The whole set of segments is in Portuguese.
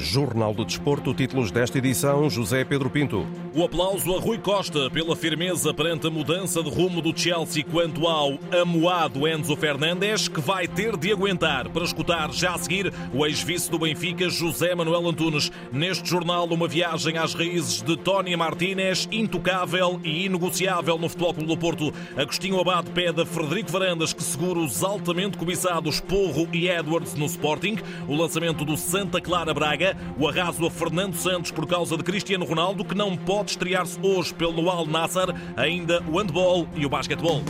Jornal do Desporto, títulos desta edição, José Pedro Pinto. O aplauso a Rui Costa pela firmeza perante a mudança de rumo do Chelsea quanto ao amoado Enzo Fernandes, que vai ter de aguentar para escutar já a seguir o ex-vice do Benfica, José Manuel Antunes. Neste jornal, uma viagem às raízes de Tony Martínez, intocável e inegociável no Futebol Clube do Porto. Agostinho Abad pede a Frederico Varandas que segura os altamente cobiçados Porro e Edwards no Sporting. O lançamento do Santa Clara Braga, o arraso a Fernando Santos por causa de Cristiano Ronaldo, que não pode estrear-se hoje pelo Al Nassr, ainda o handball e o basquetebol.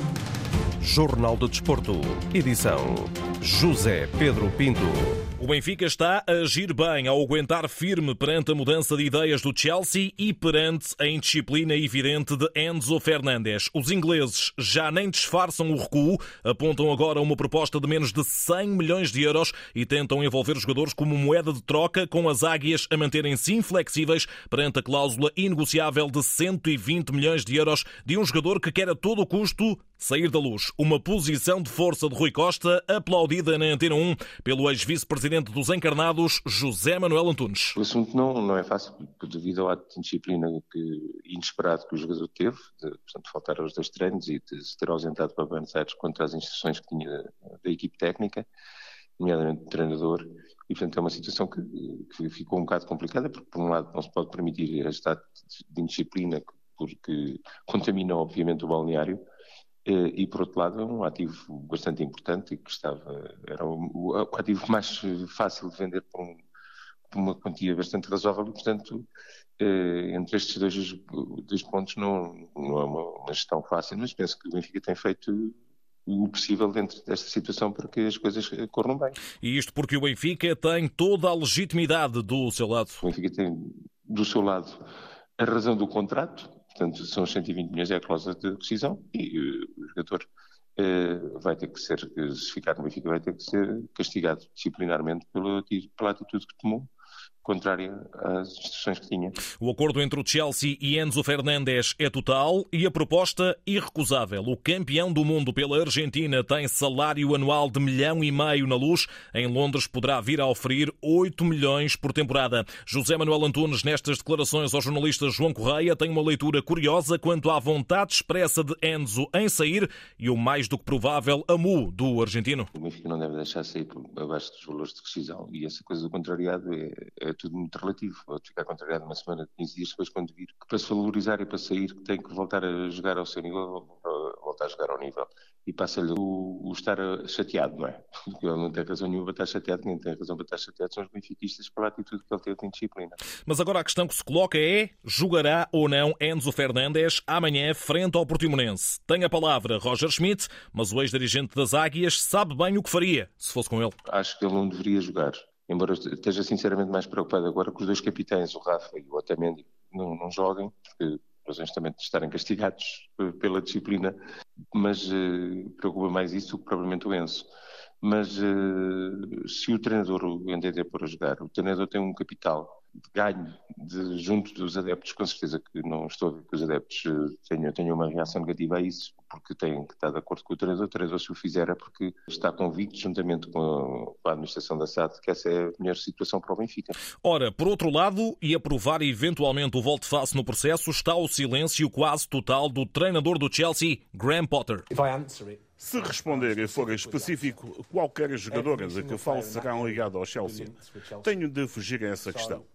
Jornal do Desporto, edição José Pedro Pinto. O Benfica está a agir bem ao aguentar firme perante a mudança de ideias do Chelsea e perante a indisciplina evidente de Enzo Fernandes. Os ingleses já nem disfarçam o recuo, apontam agora uma proposta de menos de 100 milhões de euros e tentam envolver os jogadores como moeda de troca, com as águias a manterem-se inflexíveis perante a cláusula inegociável de 120 milhões de euros de um jogador que quer a todo custo sair da luz. Uma posição de força de Rui Costa, aplaudida na Antena 1 pelo ex-vice-presidente dos encarnados, José Manuel Antunes. O assunto não, não é fácil, devido ao ato de indisciplina que, inesperado que o jogador teve, de, portanto, faltar aos dois treinos e de se ter ausentado para Buenos Aires contra as instruções que tinha da, da equipe técnica, nomeadamente do treinador, e portanto é uma situação que, que, ficou um bocado complicada, porque por um lado não se pode permitir este ato de indisciplina, porque contamina obviamente o balneário, e por outro lado é um ativo bastante importante e que estava era o, ativo mais fácil de vender por, um, por uma quantia bastante razoável e portanto eh, entre estes dois, dois pontos não, não é uma, uma, gestão fácil mas penso que o Benfica tem feito o possível dentro desta situação para que as coisas corram bem. E isto porque o Benfica tem toda a legitimidade do seu lado. O Benfica tem do seu lado a razão do contrato Portanto, são os 120 milhões, é a cláusula de rescisão e uh, o jogador uh, vai ter que ser, se ficar no Benfica, vai ter que ser castigado disciplinarmente pela atitude que tomou contrária às instruções que tinha. O acordo entre o Chelsea e Enzo Fernandes é total e a proposta irrecusável. O campeão do mundo pela Argentina tem salário anual de milhão e meio na luz. Em Londres poderá vir a oferir 8 milhões por temporada. José Manuel Antunes, nestas declarações ao jornalista João Correia, tem uma leitura curiosa quanto à vontade expressa de Enzo em sair e o mais do que provável amu do argentino. O Benfica não deve deixar sair abaixo dos valores de rescisão e essa coisa do contrariado é, é tudo muito relativo. Pode ficar contrariado uma semana, 15 dias depois, quando vir que para se valorizar e para sair que tem que voltar a jogar ao seu nível, voltar a jogar ao nível. E passa-lhe o, o, estar chateado, não é? Porque ele não tem razão nenhuma para estar chateado, nem tem razão para estar chateado, são os benfiquistas pela atitude que ele teve de indisciplina. Mas agora a questão que se coloca é: jogará ou não Enzo Fernandes amanhã frente ao Portimonense? Tem a palavra Roger Schmidt, mas o ex-dirigente das Águias sabe bem o que faria se fosse com ele. Acho que ele não deveria jogar embora esteja sinceramente mais preocupado agora que os dois capitães, o Rafa e o Otamendi, não, não joguem, porque razões também de estarem castigados pela disciplina, mas uh, preocupa mais isso que provavelmente o Enzo. Mas uh, se o treinador o entender para jogar, o treinador tem um capital ganho de, junto dos adeptos, com certeza que não estou a ver que os adeptos eh, tenham, tenham uma reação negativa a isso, porque têm que estar de acordo com o treinador. O treinador, se o fizer, é porque está convicto, juntamente com a, administração da SAD, que essa é a melhor situação para o Benfica. Ora, por outro lado, e aprovar eventualmente o volte-face no processo, está o silêncio quase total do treinador do Chelsea, Graham Potter. Se responder e for específico, qualquer jogador de que fale será ligado ao Chelsea. Tenho de fugir a essa questão.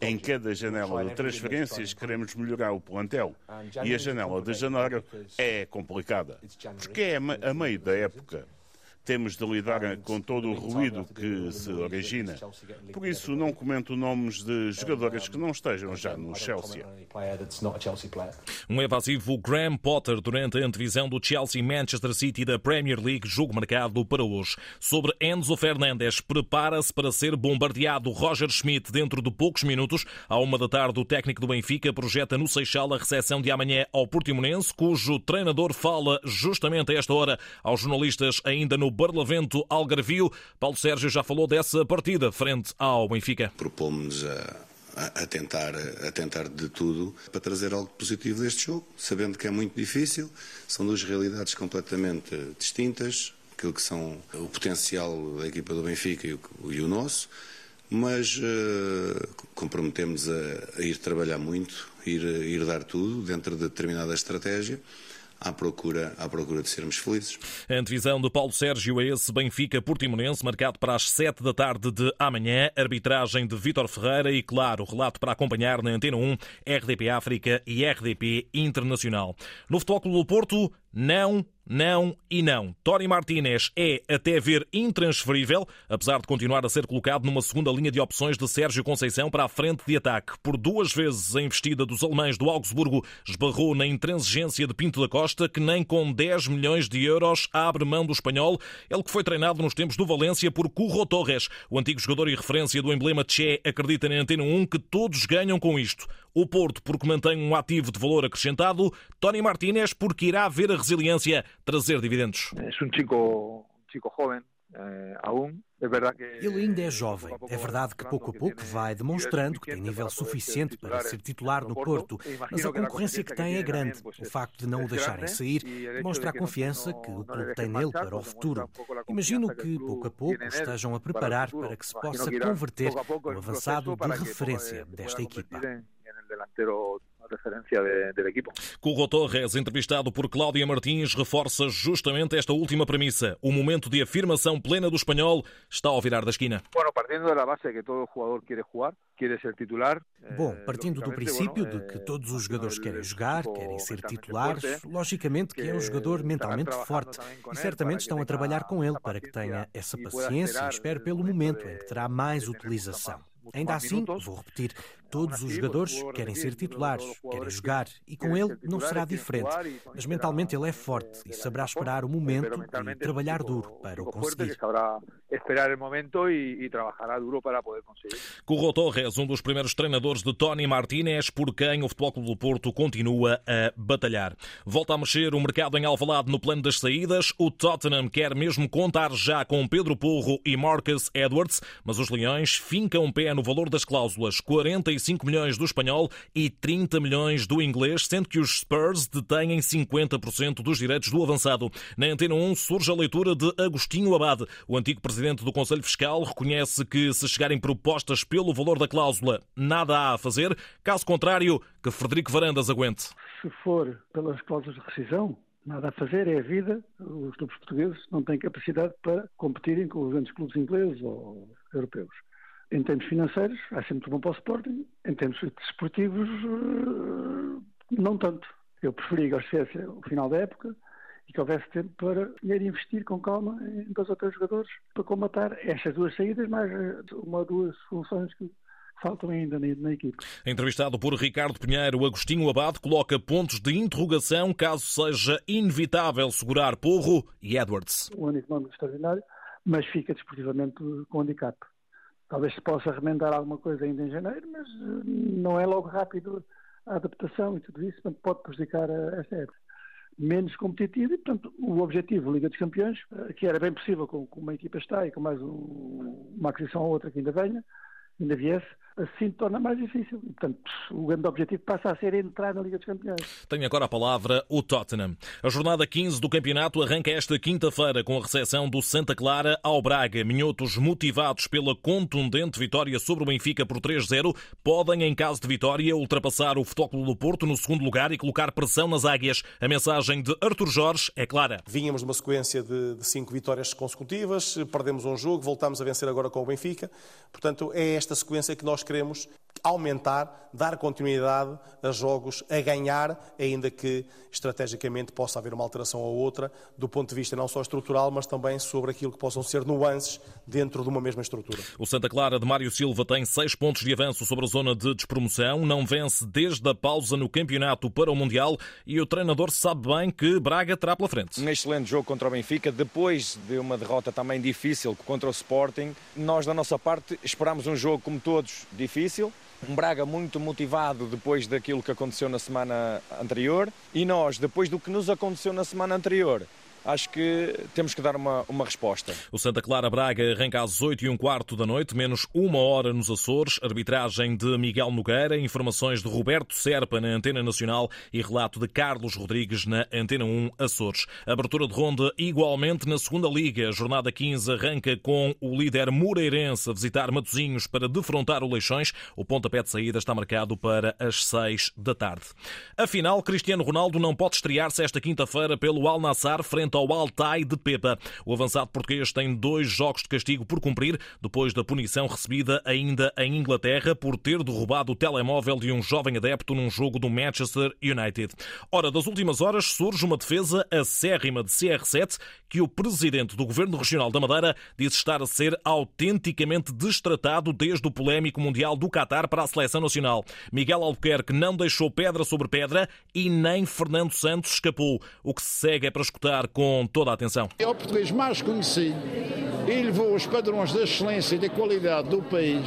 Em cada janela de transferências queremos melhorar o plantel e a janela de janeiro é complicada, porque é a meio da época temos de lidar com todo o ruído que se origina. Por isso, não comento nomes de jogadores que não estejam já no Chelsea. Um evasivo Graham Potter durante a antevisão do Chelsea-Manchester City da Premier League, jogo marcado para hoje. Sobre Enzo Fernandes, prepara-se para ser bombardeado Roger Schmidt dentro de poucos minutos. À uma da tarde, o técnico do Benfica projeta no Seixal a recepção de amanhã ao Portimonense, cujo treinador fala justamente a esta hora aos jornalistas ainda no Barlavento Algarvio. Paulo Sérgio já falou dessa partida frente ao Benfica. Propomos a a tentar, a tentar de tudo para trazer algo positivo deste jogo, sabendo que é muito difícil, são duas realidades completamente distintas, aquilo que são o potencial da equipa do Benfica e o, e o nosso. mas uh, comprometemos a, a, ir trabalhar muito, ir, ir dar tudo dentro de determinada estratégia à procura, à procura de sermos felizes. A antevisão de Paulo Sérgio a esse Benfica Portimonense, marcado para as 7 da tarde de amanhã, arbitragem de Vítor Ferreira e, claro, relato para acompanhar na Antena 1, RDP África e RDP Internacional. No Futebol Clube do Porto, não não e não. Tony Martínez é, até ver, intransferível, apesar de continuar a ser colocado numa segunda linha de opções de Sérgio Conceição para a frente de ataque. Por duas vezes a investida dos alemães do Augsburgo esbarrou na intransigência de Pinto da Costa, que nem com 10 milhões de euros abre mão do espanhol, ele que foi treinado nos tempos do Valência por Curro Torres. O antigo jogador e referência do emblema Che acredita na Antena 1 que todos ganham com isto. O Porto porque mantém um ativo de valor acrescentado, Tony Martínez porque irá ver a resiliência trazer dividendos. É um chico, um chico jovem, eh, aún. Ele ainda é jovem. É verdade que pouco a pouco vai demonstrando que tem nível suficiente para ser titular no Porto, mas a concorrência que tem é grande. O facto de não o deixarem sair demonstra a confiança que o clube tem nele para o futuro. Imagino que pouco a pouco estejam a preparar para que se possa converter no avançado de referência desta equipa delantero referência de, do equipo. Curro Torres, entrevistado por Cláudia Martins, reforça justamente esta última premissa. O momento de afirmação plena do espanhol está ao virar da esquina. Bueno, partindo da base que todo jogador quer jogar, quer ser titular. Bom, eh, partindo do princípio de que todos os jogadores querem jogar, querem ser titulares, logicamente que é um jogador mentalmente forte e certamente estão a trabalhar com ele para que tenha essa paciência e espere pelo momento em que terá mais utilização. Ainda assim, vou repetir, todos os jogadores querem ser titulares, querem jogar e com ele não será diferente. Mas mentalmente ele é forte e saberá esperar o momento e trabalhar duro para o conseguir. Esperar o momento e trabalhará duro para poder conseguir. Curro Torres, um dos primeiros treinadores de Tony Martínez, por quem o Futebol Clube do Porto continua a batalhar. Volta a mexer o mercado em Alvalade no plano das saídas. O Tottenham quer mesmo contar já com Pedro Porro e Marcus Edwards, mas os Leões fincam pé no valor das cláusulas, 45 milhões do espanhol e 30 milhões do inglês, sendo que os Spurs detêm 50% dos direitos do avançado. Na Antena 1 surge a leitura de Agostinho Abad. O antigo presidente do Conselho Fiscal reconhece que se chegarem propostas pelo valor da cláusula, nada há a fazer. Caso contrário, que Frederico Varandas aguente. Se for pelas cláusulas de rescisão, nada a fazer, é a vida. Os clubes portugueses não têm capacidade para competirem com os grandes clubes ingleses ou europeus. Em termos financeiros, é sempre bom para o Sporting. Em termos desportivos, eh, não tanto. Eu preferia que fosse o final da época e que houvesse tempo para ir investir com calma em dois ou três jogadores para combatar estas duas saídas, mais eh, uma ou duas funções que faltam ainda na, equipe. Entrevistado por Ricardo Pinheiro, Agostinho Abad coloca pontos de interrogação caso seja inevitável segurar Porro e Edwards. Um ano económico extraordinário, mas fica desportivamente com handicap. Talvez se possa remendar alguma coisa ainda em janeiro, mas eh, não é logo rápido a adaptação e tudo isso, portanto pode prejudicar esta época. Menos competitivo e, portanto, o objetivo Liga dos Campeões, eh, que era bem possível com, com uma equipa está e com mais um, uma aquisição ou outra que ainda venha, ainda viesse, assim torna mais difícil. Portanto, o grande objetivo passa a ser entrar na Liga dos Campeões. Tenho agora a palavra o Tottenham. A jornada 15 do campeonato arranca esta quinta-feira com a recepção do Santa Clara ao Braga. Minhotos motivados pela contundente vitória sobre o Benfica por 3-0 podem, em caso de vitória, ultrapassar o Futebol do Porto no segundo lugar e colocar pressão nas águias. A mensagem de Artur Jorge é clara. Vínhamos de uma sequência de, de cinco vitórias consecutivas, perdemos um jogo, voltamos a vencer agora com o Benfica. Portanto, é esta sequência que nós queremos aumentar, dar continuidade a jogos a ganhar, ainda que estrategicamente possa haver uma alteração ou outra, do ponto de vista não só estrutural, mas também sobre aquilo que possam ser nuances dentro de uma mesma estrutura. O Santa Clara de Mário Silva tem seis pontos de avanço sobre a zona de despromoção, não vence desde a pausa no campeonato para o Mundial e o treinador sabe bem que Braga terá pela frente. Um excelente jogo contra o Benfica, depois de uma derrota também difícil contra o Sporting, nós da nossa parte esperámos um jogo como todos difícil, um Braga muito motivado depois daquilo que aconteceu na semana anterior e nós, depois do que nos aconteceu na semana anterior, acho que temos que dar uma, uma resposta. O Santa Clara Braga arranca às 8 e um quarto da noite, menos uma hora nos Açores. Arbitragem de Miguel Nogueira, informações de Roberto Serpa na Antena Nacional e relato de Carlos Rodrigues na Antena 1 Açores. Abertura de ronda igualmente na segunda Liga. Jornada 15 arranca com o líder Moreirense a visitar Matozinhos para defrontar o Leixões. O pontapé de saída está marcado para as 6 da tarde. Afinal, Cristiano Ronaldo não pode estrear-se esta quinta-feira pelo Al Nassr frente ao Altai de Pepa. O avançado português tem dois jogos de castigo por cumprir, depois da punição recebida ainda em Inglaterra por ter derrubado o telemóvel de um jovem adepto num jogo do Manchester United. Ora, das últimas horas surge uma defesa acérrima de CR7 que o presidente do Governo Regional da Madeira diz estar a ser autenticamente destratado desde o polémico Mundial do Qatar para a seleção nacional. Miguel Albuquerque não deixou pedra sobre pedra e nem Fernando Santos escapou. O que se segue é para escutar com toda a atenção. É o português mais conhecido e levou os padrões da excelência e da qualidade do país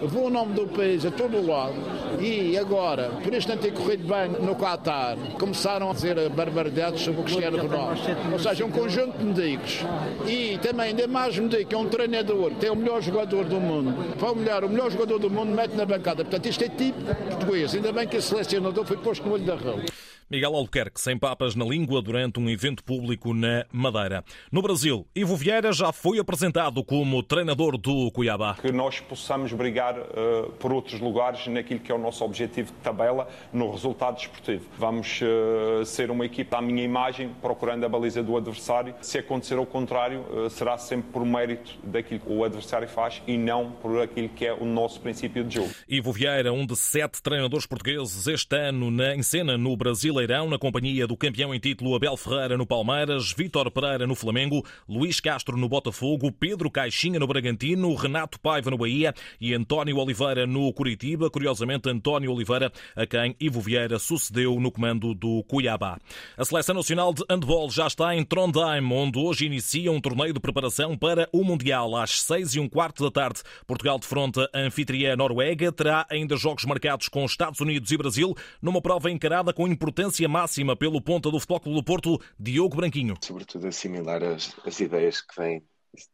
levou o nome do país a todo o lado e agora, por isto não ter corrido bem no Qatar, começaram a dizer barbaridades sobre o Cristiano Ronaldo. Ou seja, um conjunto de medicos. E também, ainda mais medico, é um treinador que tem o melhor jogador do mundo. Para humilhar o melhor jogador do mundo, mete na bancada. Portanto, isto é tipo português. Ainda bem que o selecionador foi posto no olho da rua. Miguel Albuquerque sem papas na língua durante um evento público na Madeira. No Brasil, Ivo Vieira já foi apresentado como treinador do Cuiabá. Que nós possamos brigar uh, por outros lugares naquilo que é o nosso objetivo de tabela no resultado desportivo. Vamos uh, ser uma equipa à minha imagem, procurando a baliza do adversário. Se acontecer ao contrário, uh, será sempre por mérito daquilo que o adversário faz e não por aquilo que é o nosso princípio de jogo. Ivo Vieira, um de sete treinadores portugueses este ano na, em cena no Brasil Brasileirão, na companhia do campeão em título Abel Ferreira no Palmeiras, Vítor Pereira no Flamengo, Luís Castro no Botafogo, Pedro Caixinha no Bragantino, Renato Paiva no Bahia e António Oliveira no Curitiba. Curiosamente, António Oliveira, a quem Ivo Vieira sucedeu no comando do Cuiabá. A Seleção Nacional de Handball já está em Trondheim, onde hoje inicia um torneio de preparação para o Mundial. Às seis e um quarto da tarde, Portugal defronta a anfitriã Noruega. Terá ainda jogos marcados com Estados Unidos e Brasil, numa prova encarada com importância importância máxima pelo ponta do Futebol Clube do Porto, Diogo Branquinho. Sobretudo assimilar as, as ideias que vêm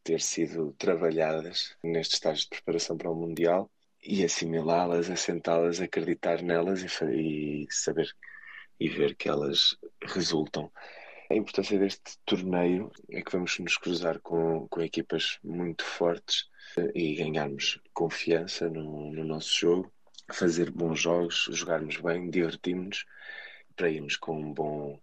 ter sido trabalhadas neste estágio de preparação para o Mundial e assimilá-las, assentá-las, acreditar nelas e, e, saber e ver que elas resultam. A importância deste torneio é que vamos nos cruzar com, com equipas muito fortes e ganharmos confiança no, no nosso jogo, fazer bons jogos, jogarmos bem, divertirmos-nos para irmos com um bom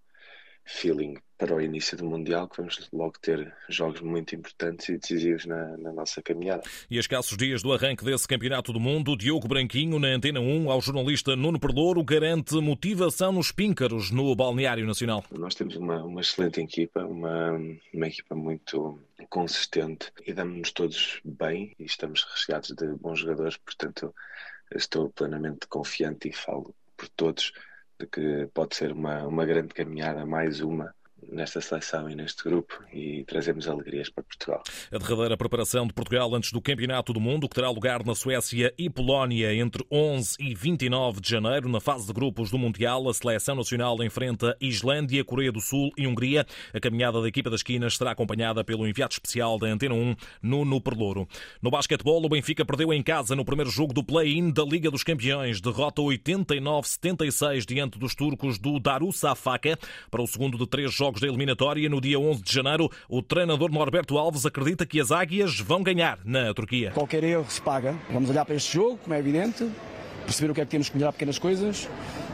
feeling para o início do Mundial, que vamos logo ter jogos muito importantes e decisivos na, na, nossa caminhada. E a escassos dias do arranque desse Campeonato do Mundo, Diogo Branquinho, na Antena 1, ao jornalista Nuno Perlouro, garante motivação nos píncaros no Balneário Nacional. Nós temos uma, uma excelente equipa, uma, uma equipa muito consistente e damos-nos todos bem e estamos recheados de bons jogadores, portanto estou plenamente confiante e falo por todos que pode ser uma, uma grande caminhada, mais uma, nesta seleção e neste grupo e trazemos alegrias para Portugal. A derradeira preparação de Portugal antes do Campeonato do Mundo, que terá lugar na Suécia e Polónia entre 11 e 29 de janeiro, na fase de grupos do Mundial, a seleção nacional enfrenta Islândia, Coreia do Sul e Hungria. A caminhada da equipa das esquinas será acompanhada pelo enviado especial da Antena 1, Nuno Perlouro. No basquetebol, o Benfica perdeu em casa no primeiro jogo do play-in da Liga dos Campeões, derrota 89-76 diante dos turcos do Darusafaka para o segundo de três jogos da eliminatória no dia 11 de janeiro, o treinador Norberto Alves acredita que as águias vão ganhar na Turquia. Qualquer erro se paga. Vamos olhar para este jogo, como é evidente, perceber o que é que temos que melhorar pequenas coisas,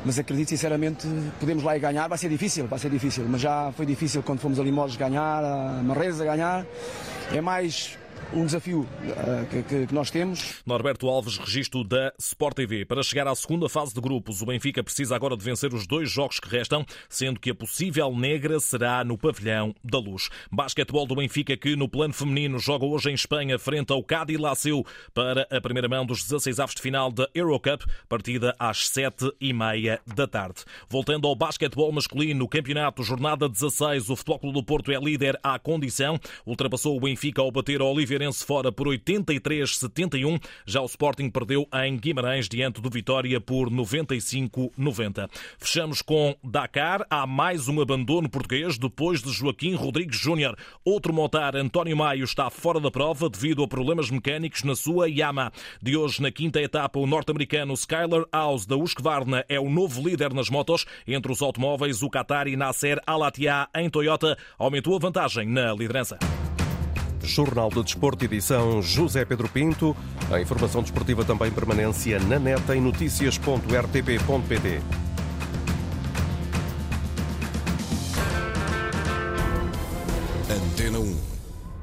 mas acredito sinceramente podemos lá e ganhar. Vai ser difícil, vai ser difícil, mas já foi difícil quando fomos a Limoges ganhar, a Marreza ganhar. É mais um desafio uh, que, nós temos. Norberto Alves, registro da Sport TV. Para chegar à segunda fase de grupos, o Benfica precisa agora de vencer os dois jogos que restam, sendo que a possível negra será no pavilhão da Luz. Basquetebol do Benfica que no plano feminino joga hoje em Espanha frente ao Cádiz Laceu para a primeira mão dos 16 avos de final da Eurocup, partida às 7 e meia da tarde. Voltando ao basquetebol masculino, campeonato jornada 16, o Futebol Clube do Porto é líder à condição, ultrapassou o Benfica ao bater ao Oliveira Oliveirense fora por 83-71. Já o Sporting perdeu em Guimarães diante do Vitória por 95-90. Fechamos com Dakar. Há mais um abandono português depois de Joaquim Rodrigues Júnior. Outro motar, António Maio, está fora da prova devido a problemas mecânicos na sua Yama. De hoje, na quinta etapa, o norte-americano Skyler House da Husqvarna é o novo líder nas motos. Entre os automóveis, o Qatari Nasser Alatia em Toyota aumentou a vantagem na liderança. Jornal do Desporto, edição José Pedro Pinto. A informação desportiva também permanência na neta em notícias.rtp.pt. Antena 1